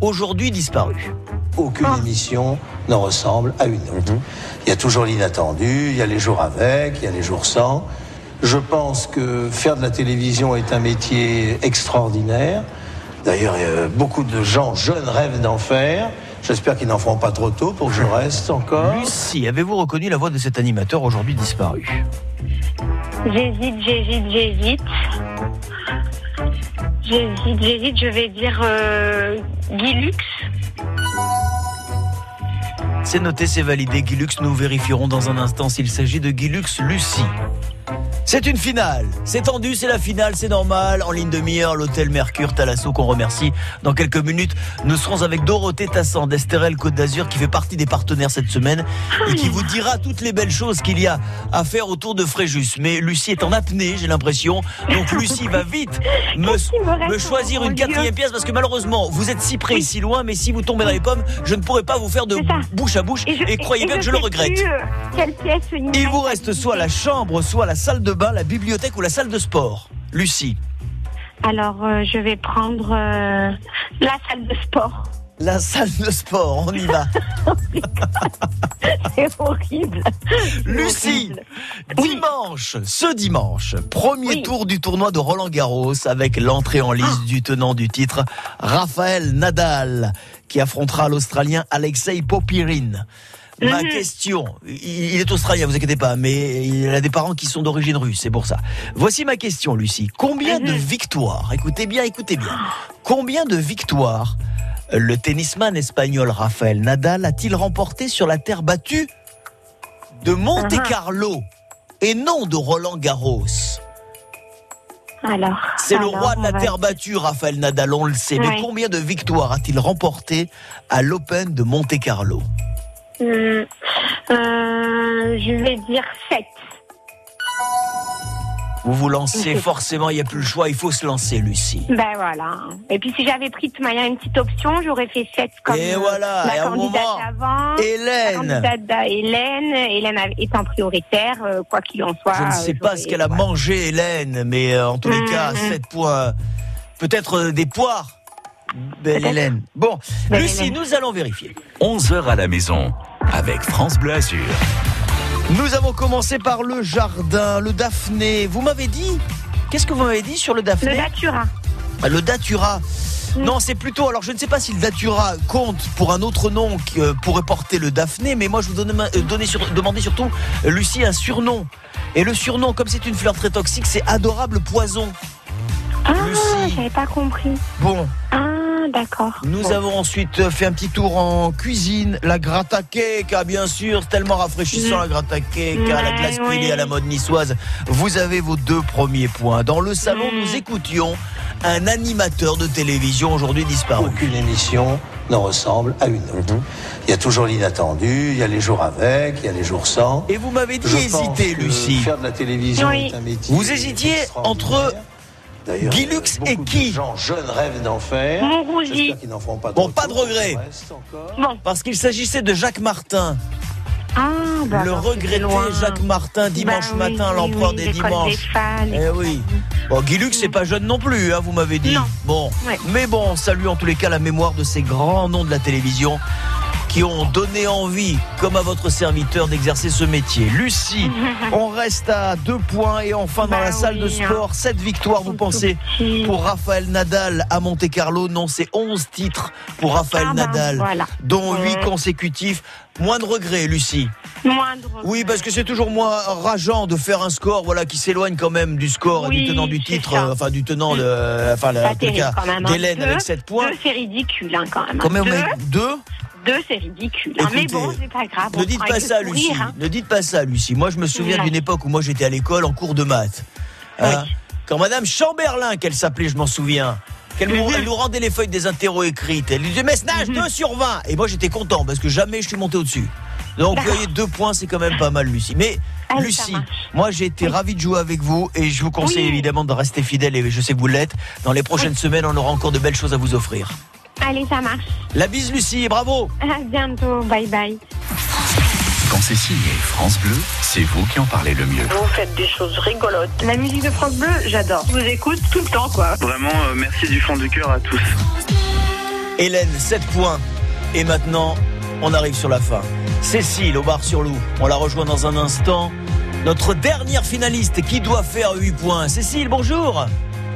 aujourd'hui disparu. Aucune émission ne ressemble à une autre. Il y a toujours l'inattendu, il y a les jours avec, il y a les jours sans. Je pense que faire de la télévision est un métier extraordinaire. D'ailleurs, beaucoup de gens jeunes rêvent d'en faire. J'espère qu'ils n'en feront pas trop tôt pour que je reste encore. Lucie, avez-vous reconnu la voix de cet animateur aujourd'hui disparu? J'hésite, j'hésite, j'hésite. J'hésite, j'hésite. Je vais dire euh, Guy Lux. C'est noté, c'est validé. Guilux, nous vérifierons dans un instant s'il s'agit de Guilux Lucie. C'est une finale. C'est tendu, c'est la finale, c'est normal. En ligne de mire, l'hôtel Mercure Talasso qu'on remercie. Dans quelques minutes, nous serons avec Dorothée Tassan d'Estérel Côte d'Azur qui fait partie des partenaires cette semaine et qui vous dira toutes les belles choses qu'il y a à faire autour de Fréjus. Mais Lucie est en apnée, j'ai l'impression. Donc Lucie va vite me, me choisir une quatrième pièce parce que malheureusement, vous êtes si près et si loin, mais si vous tombez dans les pommes, je ne pourrai pas vous faire de bouche à bouche. Et, croyez bien que je le regrette. euh, quelle pièce il Il vous reste soit la chambre, soit la salle de bain, la bibliothèque ou la salle de sport? Lucie. Alors, euh, je vais prendre euh, la salle de sport. La salle de sport, on y va. C'est horrible. Lucie, dimanche, ce dimanche, premier tour du tournoi de Roland Garros avec l'entrée en lice du tenant du titre, Raphaël Nadal, qui affrontera l'Australien Alexei Popirin. Ma Mhm. question, il est australien, vous inquiétez pas, mais il a des parents qui sont d'origine russe, c'est pour ça. Voici ma question, Lucie. Combien de victoires, écoutez bien, écoutez bien, combien de victoires le tennisman espagnol Rafael Nadal a-t-il remporté sur la terre battue de Monte-Carlo et non de Roland Garros? Alors. C'est le roi de la va- terre battue, Rafael Nadal, on le sait. Mais combien de victoires a-t-il remporté à l'Open de Monte-Carlo Hum, euh, je vais dire 7. Vous vous lancez forcément, il n'y a plus le choix, il faut se lancer, Lucie. Ben voilà. Et puis si j'avais pris de manière une petite option, j'aurais fait 7 comme Et euh, voilà, et la un candidate avant. Hélène. La candidate d'A- Hélène. Hélène étant prioritaire, euh, quoi qu'il en soit. Je ne euh, sais pas ce qu'elle a mangé, Hélène, mais euh, en tous les cas, Mhm. 7 points. Peut-être euh, des poires Belle Hélène. Bon, Belle Lucie, Hélène. nous allons vérifier. 11h à la maison avec France Bleu Azur. Nous avons commencé par le jardin, le Daphné. Vous m'avez dit Qu'est-ce que vous m'avez dit sur le Daphné? Le Datura. Ah, Le Datura. Non, c'est plutôt. Alors, je ne sais pas si le Datura compte pour un autre nom qui euh, pourrait porter le Daphné, mais moi, je vous donne, euh, donner sur, demander surtout, euh, Lucie, un surnom. Et le surnom, comme c'est une fleur très toxique, c'est Adorable Poison. Ah, j'avais pas compris. Bon, Ah, d'accord. nous Bon. avons ensuite fait un petit tour en cuisine. La gratta cake, ah, bien sûr, c'est tellement rafraîchissant Mm. la gratta cake, ah, la glace pilée oui. à la mode niçoise. Vous avez vos deux premiers points. Dans le salon, Mm. nous écoutions un animateur de télévision aujourd'hui disparu. Aucune émission ne ressemble à une autre. Il y a toujours l'inattendu, il y a les jours avec, il y a les jours sans. Et vous m'avez dit hésiter, Lucie. Faire de la télévision Oui. est un métier. Vous hésitiez entre D'ailleurs, Guy Lux et de qui gens jeunes rêvent d'en faire. Monrougi. J'espère qu'ils n'en feront pas Bon, pas de regret. Bon. Parce qu'il s'agissait de Jacques Martin. Ah, bah, le regretté. Jacques Martin, dimanche Bah oui, matin, oui, l'empereur oui, des dimanches. des eh oui. Bon, Guy Lux, c'est pas jeune non plus, hein, vous m'avez dit. Non. Bon. Ouais. Mais bon, on salue en tous les cas la mémoire de ces grands noms de la télévision qui ont donné envie, comme à votre serviteur, d'exercer ce métier. Lucie, on reste à deux points et enfin dans Bah la salle de oui, hein. sport, cette victoire, vous pensez, pour Raphaël Nadal à Monte Carlo Non, c'est 11 titres pour Raphaël Ah ben, Nadal, voilà. dont 8 Ouais. consécutifs. Moins de regrets, Lucie. Moindre. Oui, parce que c'est toujours moins rageant de faire un score voilà, qui s'éloigne quand même du score et Oui, du tenant du titre, euh, enfin du tenant de, enfin, en tout cas, quand même. hein. d'Hélène Deux- avec 7 points. Deux, c'est ridicule hein, quand même. Combien on deux, met Deux deux, c'est ridicule. hein. Mais bon, c'est pas grave. Ne dites pas ça, Lucie. hein. Ne dites pas ça, Lucie. Moi, je me souviens d'une époque où moi j'étais à l'école en cours de maths. Hein, Quand Madame Chamberlain, qu'elle s'appelait, je m'en souviens. Qu'elle nous, elle nous rendait les feuilles des interros écrites. Elle disait Mesnage, 2 sur 20. Et moi, j'étais content parce que jamais je suis monté au-dessus. Donc, vous voyez, deux points, c'est quand même pas mal, Lucie. Mais, Allez, ça Lucie, moi, j'ai été ravi de jouer avec vous et je vous conseille Oui. évidemment de rester fidèle et je sais que vous l'êtes. Dans les prochaines semaines, on aura encore de belles choses à vous offrir. Allez, ça marche. La bise, Lucie, bravo! À bientôt. Bye bye. Quand c'est signé France Bleu, c'est vous qui en parlez le mieux. Vous faites des choses rigolotes. La musique de France Bleu, j'adore. Je vous écoute tout le temps, quoi. Vraiment, euh, merci du fond du cœur à tous. Hélène, 7 points. Et maintenant, on arrive sur la fin. Cécile, au bar sur Loup. On la rejoint dans un instant. Notre dernière finaliste qui doit faire 8 points. Cécile, bonjour.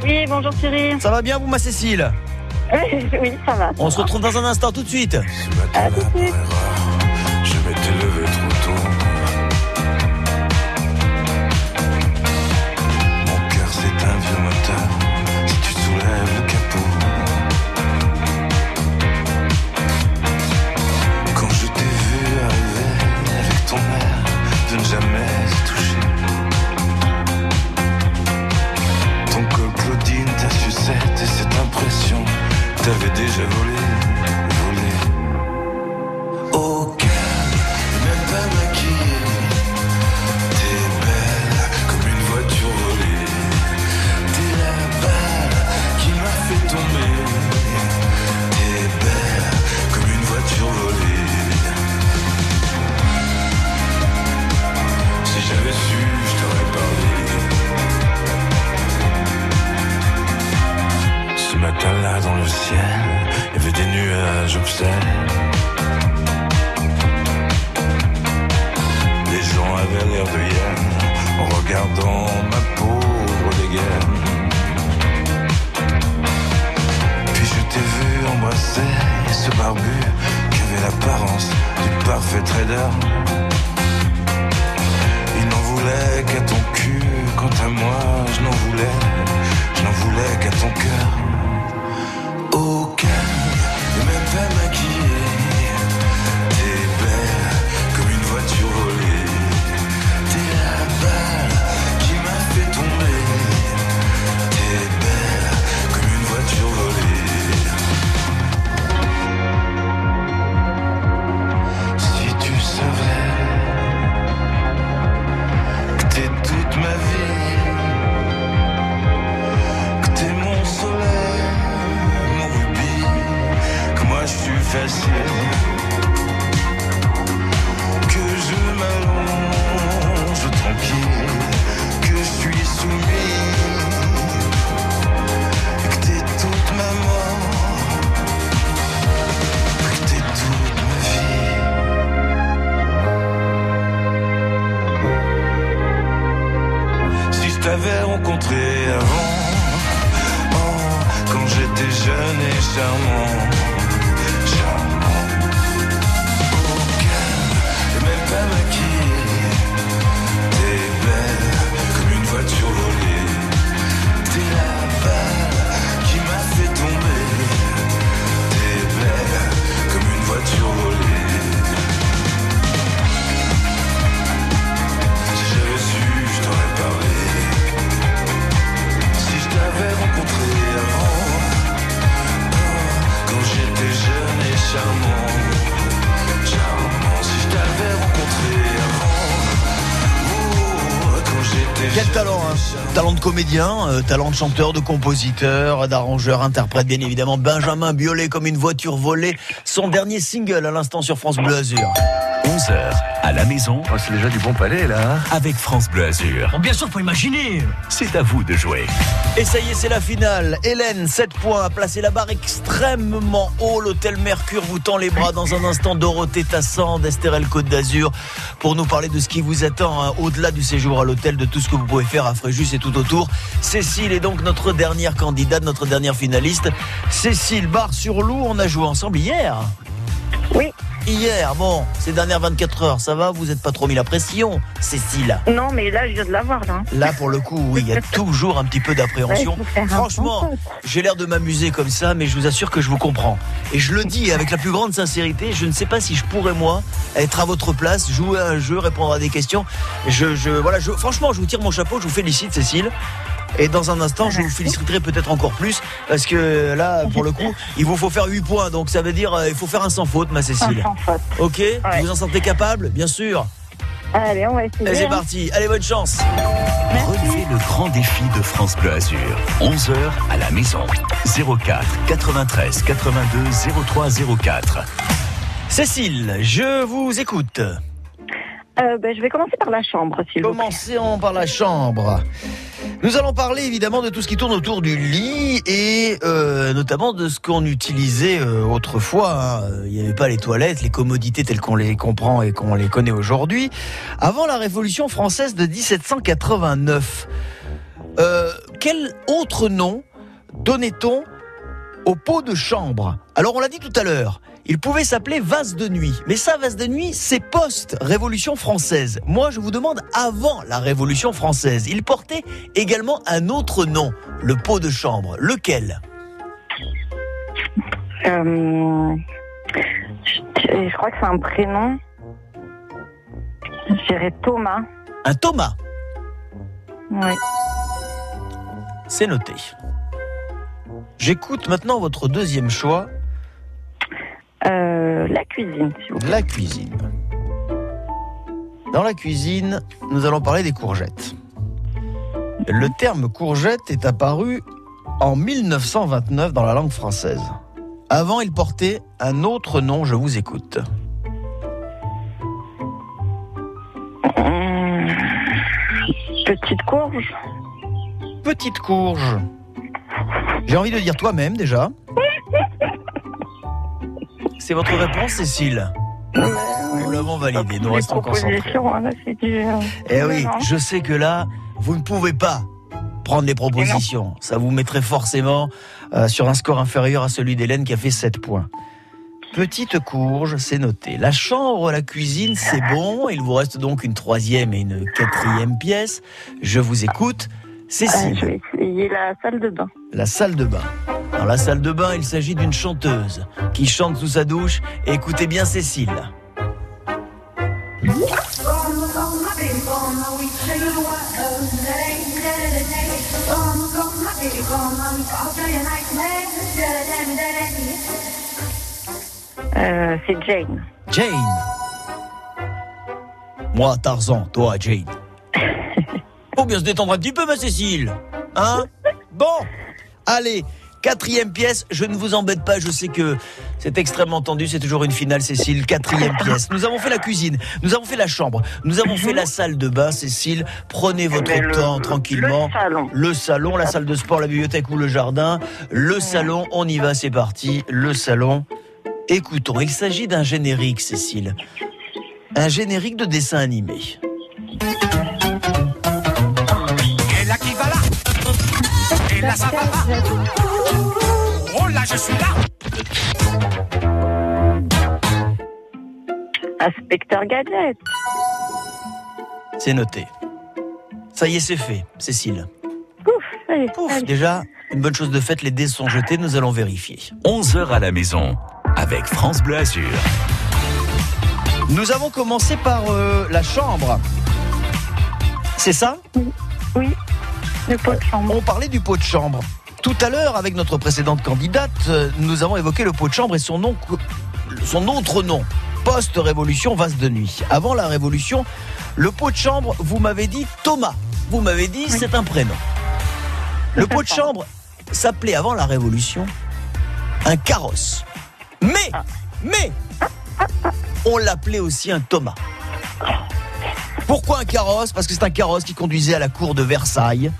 Oui, bonjour Thierry. Ça va bien, vous, ma Cécile? oui, ça va. On se retrouve dans un instant tout de suite. Je m'étais T'avais déjà volé, comédien, euh, talent de chanteur, de compositeur, d'arrangeur, interprète, bien évidemment. Benjamin Biolay comme une voiture volée. Son dernier single à l'instant sur France Bleu Azur. 11h à la maison. Oh, c'est déjà du bon palais là. Avec France Bleu Azur. bien sûr, faut imaginer. C'est à vous de jouer. Et ça y est, c'est la finale. Hélène, 7 points, a placé la barre extrêmement haut. L'hôtel Mercure vous tend les bras dans un instant. Dorothée Tassan d'Estérel Côte d'Azur pour nous parler de ce qui vous attend hein, au-delà du séjour à l'hôtel, de tout ce que vous pouvez faire à Fréjus et tout autour. Cécile est donc notre dernière candidate, notre dernière finaliste. Cécile Bar-sur-Loup, on a joué ensemble hier. Oui. Hier, bon, ces dernières 24 heures, ça va Vous n'êtes pas trop mis la pression, Cécile Non, mais là, je viens de l'avoir, là. Là, pour le coup, oui, il y a toujours un petit peu d'appréhension. Ouais, Franchement, j'ai l'air de m'amuser comme ça, mais je vous assure que je vous comprends. Et je le dis avec la plus grande sincérité, je ne sais pas si je pourrais, moi, être à votre place, jouer à un jeu, répondre à des questions. Je, je, voilà, je, franchement, je vous tire mon chapeau, je vous félicite, Cécile. Et dans un instant, je vous féliciterai peut-être encore plus, parce que là, pour le coup, il vous faut faire 8 points. Donc ça veut dire, euh, il faut faire un sans faute, ma Cécile. Un sans faute. Ok Vous vous en sentez capable Bien sûr. Allez, on va essayer. Allez, c'est hein. parti. Allez, bonne chance. Relevez le grand défi de France Bleu Azur. 11h à la maison. 04 93 82 03 04. Cécile, je vous écoute. Euh, ben, je vais commencer par la chambre, s'il vous plaît. Commençons par la chambre. Nous allons parler évidemment de tout ce qui tourne autour du lit et euh, notamment de ce qu'on utilisait euh, autrefois. hein. Il n'y avait pas les toilettes, les commodités telles qu'on les comprend et qu'on les connaît aujourd'hui. Avant la Révolution française de 1789, euh, quel autre nom donnait-on au pot de chambre Alors on l'a dit tout à l'heure, il pouvait s'appeler vase de nuit. Mais ça, vase de nuit, c'est post-Révolution française. Moi, je vous demande avant la Révolution française. Il portait également un autre nom, le pot de chambre. Lequel? Euh, je, je crois que c'est un prénom. Je dirais Thomas. Un Thomas. Oui. C'est noté. J'écoute maintenant votre deuxième choix. Euh, la cuisine, s'il vous plaît. La cuisine. Dans la cuisine, nous allons parler des courgettes. Le terme courgette est apparu en 1929 dans la langue française. Avant, il portait un autre nom, je vous écoute. Petite courge. Petite courge. J'ai envie de dire toi-même déjà. C'est votre réponse, Cécile Nous l'avons validé, nous restons concentrés. hein, là, du... Eh oui, je sais que là, vous ne pouvez pas prendre les propositions. Ça vous mettrait forcément euh, sur un score inférieur à celui d'Hélène qui a fait 7 points. Petite courge, c'est noté. La chambre, la cuisine, c'est bon. Il vous reste donc une troisième et une quatrième pièce. Je vous écoute. Euh, Cécile. je vais essayer la salle de bain. La salle de bain. Dans la salle de bain, il s'agit d'une chanteuse qui chante sous sa douche. Écoutez bien Cécile. Euh, c'est Jane. Jane. Moi, Tarzan, toi, Jane. Faut bien se détendre un petit peu, ma Cécile. Hein Bon, allez, quatrième pièce. Je ne vous embête pas, je sais que c'est extrêmement tendu. C'est toujours une finale, Cécile. Quatrième pièce. Nous avons fait la cuisine, nous avons fait la chambre, nous avons fait la salle de bain, Cécile. Prenez votre le- temps tranquillement. le salon. Le salon, la salle de sport, la bibliothèque ou le jardin. Le salon, on y va, c'est parti. Le salon. Écoutons, il s'agit d'un générique, Cécile. Un générique de dessin animé. Et là ça va pas Oh là je suis là Inspecteur Gadget. C'est noté. Ça y est, c'est fait, Cécile. Pouf, allez, Pouf, allez. déjà, une bonne chose de faite, les dés sont jetés, nous allons vérifier. 11h à la maison. Avec France Bleu Azur. Nous avons commencé par euh, la chambre. C'est ça? Oui, le pot de chambre. On parlait du pot de chambre. Tout à l'heure, avec notre précédente candidate, euh, nous avons évoqué le pot de chambre et son nom, son autre nom, post-révolution, vase de nuit. Avant la révolution, le pot de chambre, vous m'avez dit Thomas. Vous m'avez dit c'est un prénom. Le pot de chambre s'appelait avant la révolution un carrosse. Mais, mais, On l'appelait aussi un Thomas. Pourquoi un carrosse? Parce que c'est un carrosse qui conduisait à la cour de Versailles.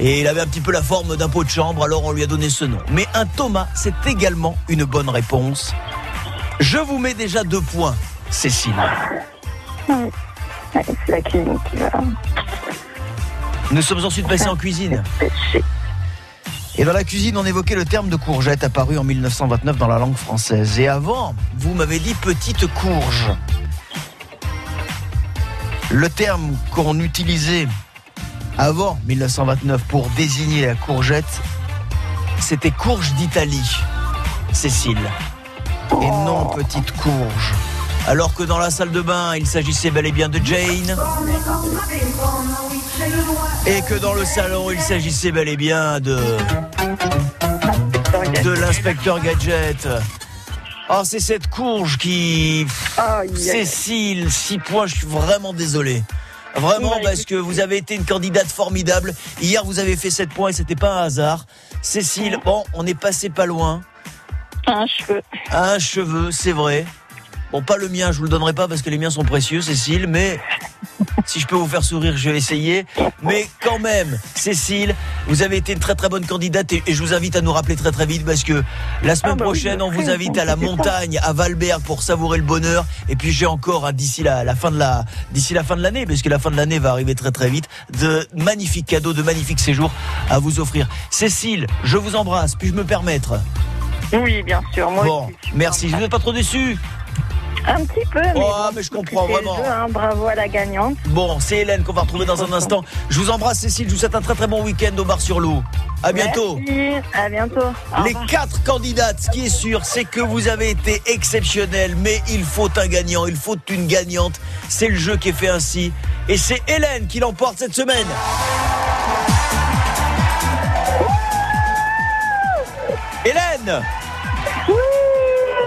Et il avait un petit peu la forme d'un pot de chambre, alors on lui a donné ce nom. Mais un Thomas, c'est également une bonne réponse. Je vous mets déjà deux points, Cécile. C'est la. Nous sommes ensuite passés en cuisine. Et dans la cuisine, on évoquait le terme de courgette apparu en 1929 dans la langue française. Et avant, vous m'avez dit petite courge. Le terme qu'on utilisait avant 1929 pour désigner la courgette, c'était courge d'Italie, Cécile. Et non petite courge. Alors que dans la salle de bain, il s'agissait bel et bien de Jane. Et que dans le salon, il s'agissait bel et bien de. de l'inspecteur Gadget. Oh, c'est cette courge qui. Cécile, 6 points, je suis vraiment désolé. Vraiment, parce que vous avez été une candidate formidable. Hier, vous avez fait 7 points et c'était pas un hasard. Cécile, bon, on est passé pas loin. Un cheveu. Un cheveu, c'est vrai. Bon, pas le mien, je vous le donnerai pas parce que les miens sont précieux, Cécile, mais si je peux vous faire sourire, je vais essayer. Mais quand même, Cécile, vous avez été une très très bonne candidate et, et je vous invite à nous rappeler très très vite parce que la semaine Ah bah prochaine, on vous invite à la montagne, à Valberg pour savourer le bonheur. Et puis j'ai encore, hein, d'ici la, la fin de la, d'ici la fin de l'année, parce que la fin de l'année va arriver très très vite, de magnifiques cadeaux, de magnifiques séjours à vous offrir. Cécile, je vous embrasse. Puis-je me permettre? Oui, bien sûr. Moi Bon, aussi. merci. Je vous êtes pas trop déçu Un petit peu, mais. Oh, bon, mais je comprends vraiment. jeu, hein. Bravo à la gagnante. Bon, c'est Hélène qu'on va retrouver dans un instant. Je vous embrasse, Cécile. Je vous souhaite un très très bon week-end au bar sur l'eau. À bientôt. Merci. À bientôt. Au Les revoir. quatre candidates, ce qui est sûr, c'est que vous avez été exceptionnels, mais il faut un gagnant, il faut une gagnante. C'est le jeu qui est fait ainsi. Et c'est Hélène qui l'emporte cette semaine. Hélène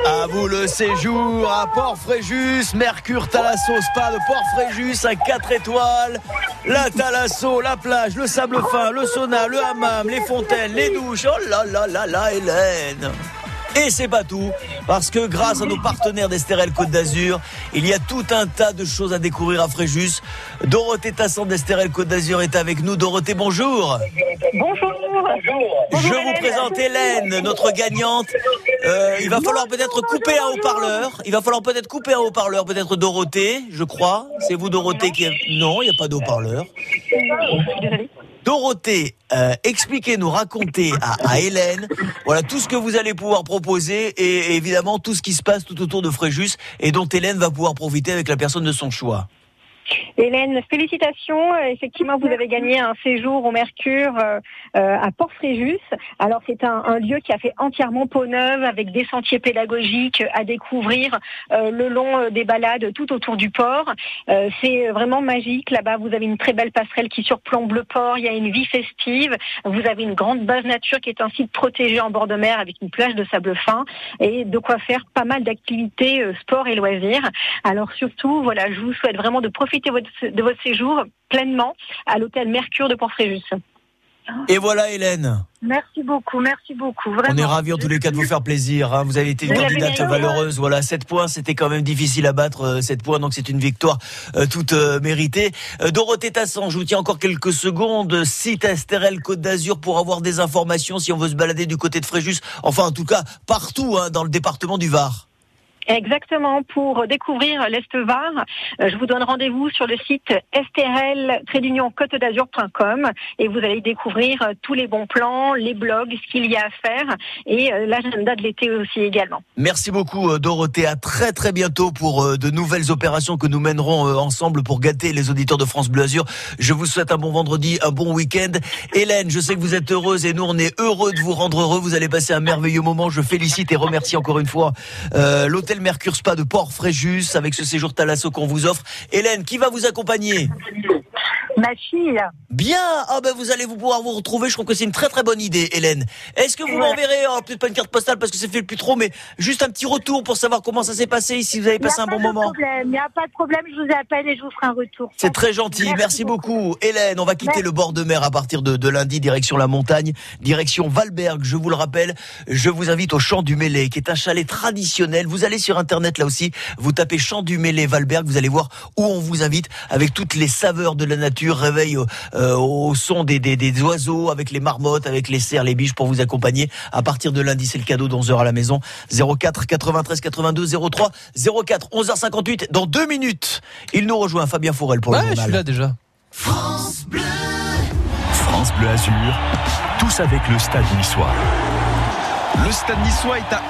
à vous le séjour à Port-Fréjus, Mercure Thalasso Spa de Port-Fréjus, un 4 étoiles, la Thalasso, la plage, le sable fin, le sauna, le hammam, les fontaines, les douches. Oh là là là là, Hélène et c'est pas tout, parce que grâce à nos partenaires d'Estérel Côte d'Azur, il y a tout un tas de choses à découvrir à Fréjus. Dorothée Tassan d'Estérel Côte d'Azur est avec nous. Dorothée, bonjour. Bonjour. Je vous présente Hélène, notre gagnante. Euh, il va falloir peut-être couper un haut-parleur. Il va falloir peut-être couper un haut-parleur, peut-être Dorothée, je crois. C'est vous Dorothée qui... Non, il n'y a pas de haut-parleur. Dorothée, euh, expliquez-nous, racontez à, à Hélène, voilà tout ce que vous allez pouvoir proposer et, et évidemment tout ce qui se passe tout autour de Fréjus et dont Hélène va pouvoir profiter avec la personne de son choix. Hélène, félicitations. Effectivement, vous avez gagné un séjour au Mercure euh, euh, à Port-Fréjus. Alors, c'est un, un lieu qui a fait entièrement peau neuve avec des sentiers pédagogiques à découvrir euh, le long euh, des balades tout autour du port. Euh, c'est vraiment magique. Là-bas, vous avez une très belle passerelle qui surplombe le port. Il y a une vie festive. Vous avez une grande base nature qui est un site protégé en bord de mer avec une plage de sable fin et de quoi faire pas mal d'activités euh, sport et loisirs. Alors surtout, voilà, je vous souhaite vraiment de profiter de votre séjour pleinement à l'hôtel Mercure de Port-Fréjus. Et voilà Hélène. Merci beaucoup, merci beaucoup. Vraiment. On est ravis en tous les cas de vous faire plaisir. hein. Vous avez été une Vous candidate gagné. valeureuse. Voilà, 7 points, c'était quand même difficile à battre. euh, 7 points, donc c'est une victoire euh, toute euh, méritée. Euh, Dorothée Tassan, je vous tiens encore quelques secondes. Site Estérel Côte d'Azur pour avoir des informations si on veut se balader du côté de Fréjus. Enfin, en tout cas, partout hein, dans le département du Var. Exactement, pour découvrir l'Est-Var, euh, je vous donne rendez-vous sur le site strl-côte-d'azur.com et vous allez découvrir euh, tous les bons plans, les blogs, ce qu'il y a à faire et euh, l'agenda de l'été aussi également. Merci beaucoup Dorothée. À très très bientôt pour de nouvelles opérations que nous mènerons ensemble pour gâter les auditeurs de France Bleu Azur. Je vous souhaite un bon vendredi, un bon week-end. Hélène, je sais que vous êtes heureuse et nous on est heureux de vous rendre heureux. Vous allez passer un merveilleux moment. Je félicite et remercie encore une fois euh, l'hôtel Mercure Spa de Port-Fréjus avec ce séjour Thalasso qu'on vous offre. Hélène, qui va vous accompagner? Ma fille. Bien, ah ben vous allez vous pouvoir vous retrouver. Je trouve que c'est une très très bonne idée, Hélène. Est-ce que vous Voilà. m'enverrez, oh, peut-être pas une carte postale parce que c'est fait plus trop, mais juste un petit retour pour savoir comment ça s'est passé, si vous avez passé un pas bon de moment. problème, il n'y a pas de problème, je vous appelle et je vous ferai un retour. C'est très gentil, merci, beaucoup. Hélène, on va quitter Merci. le bord de mer à partir de, de lundi, direction la montagne, direction Valberg, je vous le rappelle. Je vous invite au Champ du Mêlé, qui est un chalet traditionnel. Vous allez sur Internet là aussi, vous tapez Champ du Mêlé Valberg, vous allez voir où on vous invite avec toutes les saveurs de la nature, réveil au, euh, au son des, des, des oiseaux, avec les marmottes, avec les cerfs, les biches pour vous accompagner. À partir de lundi, c'est le cadeau d'11h à la maison. 04 93 82 03 04 11h58. Dans deux minutes, il nous rejoint Fabien Fourel pour le je journal. suis là déjà. France Bleu Azur, tous avec le Stade niçois. Le stade niçois est à